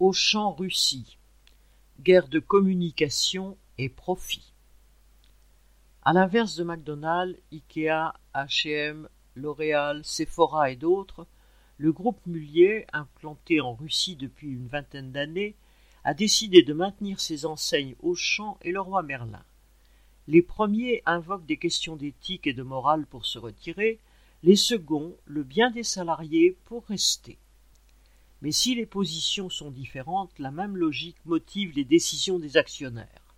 Auchan Russie. Guerre de communication et profit. À l'inverse de McDonald's, Ikea, H&M, L'Oréal, Sephora et d'autres, le groupe Mullier, implanté en Russie depuis une vingtaine d'années, a décidé de maintenir ses enseignes Auchan et Leroy Merlin. Les premiers invoquent des questions d'éthique et de morale pour se retirer, les seconds le bien des salariés pour rester. Mais si les positions sont différentes, la même logique motive les décisions des actionnaires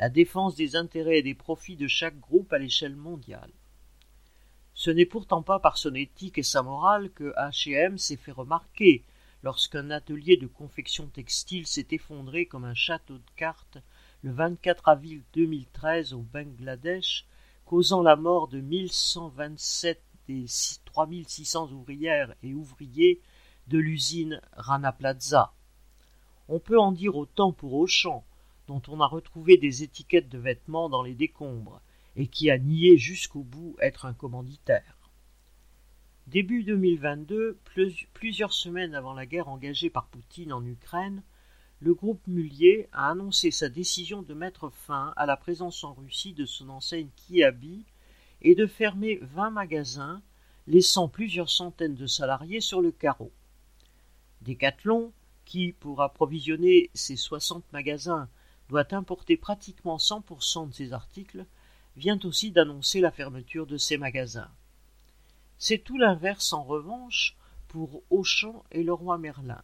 la défense des intérêts et des profits de chaque groupe à l'échelle mondiale. Ce n'est pourtant pas par son éthique et sa morale que H&M s'est fait remarquer lorsqu'un atelier de confection textile s'est effondré comme un château de cartes le 24 avril 2013 au Bangladesh, causant la mort de 1127 des 3600 ouvrières et ouvriers de l'usine Rana Plaza. On peut en dire autant pour Auchan, dont on a retrouvé des étiquettes de vêtements dans les décombres, et qui a nié jusqu'au bout être un commanditaire. Début 2022, plusieurs semaines avant la guerre engagée par Poutine en Ukraine, le groupe Mullier a annoncé sa décision de mettre fin à la présence en Russie de son enseigne Kiabi et de fermer 20 magasins, laissant plusieurs centaines de salariés sur le carreau. Decathlon, qui, pour approvisionner ses 60 magasins, doit importer pratiquement 100% de ses articles, vient aussi d'annoncer la fermeture de ses magasins. C'est tout l'inverse en revanche pour Auchan et Leroy Merlin.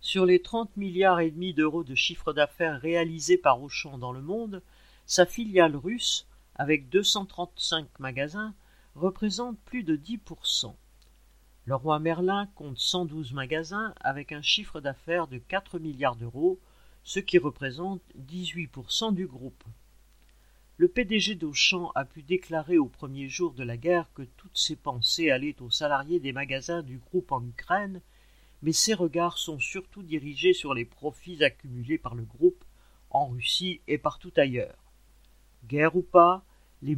Sur les 30 milliards et demi d'euros de chiffre d'affaires réalisés par Auchan dans le monde, sa filiale russe, avec 235 magasins, représente plus de 10%. Leroy Merlin compte 112 magasins avec un chiffre d'affaires de 4 milliards d'euros, ce qui représente 18% du groupe. Le PDG d'Auchan a pu déclarer au premier jour de la guerre que toutes ses pensées allaient aux salariés des magasins du groupe en Ukraine, mais ses regards sont surtout dirigés sur les profits accumulés par le groupe en Russie et partout ailleurs. Guerre ou pas, les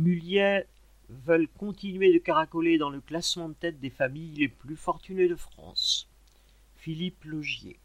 veulent continuer de caracoler dans le classement de tête des familles les plus fortunées de France. Philippe Logier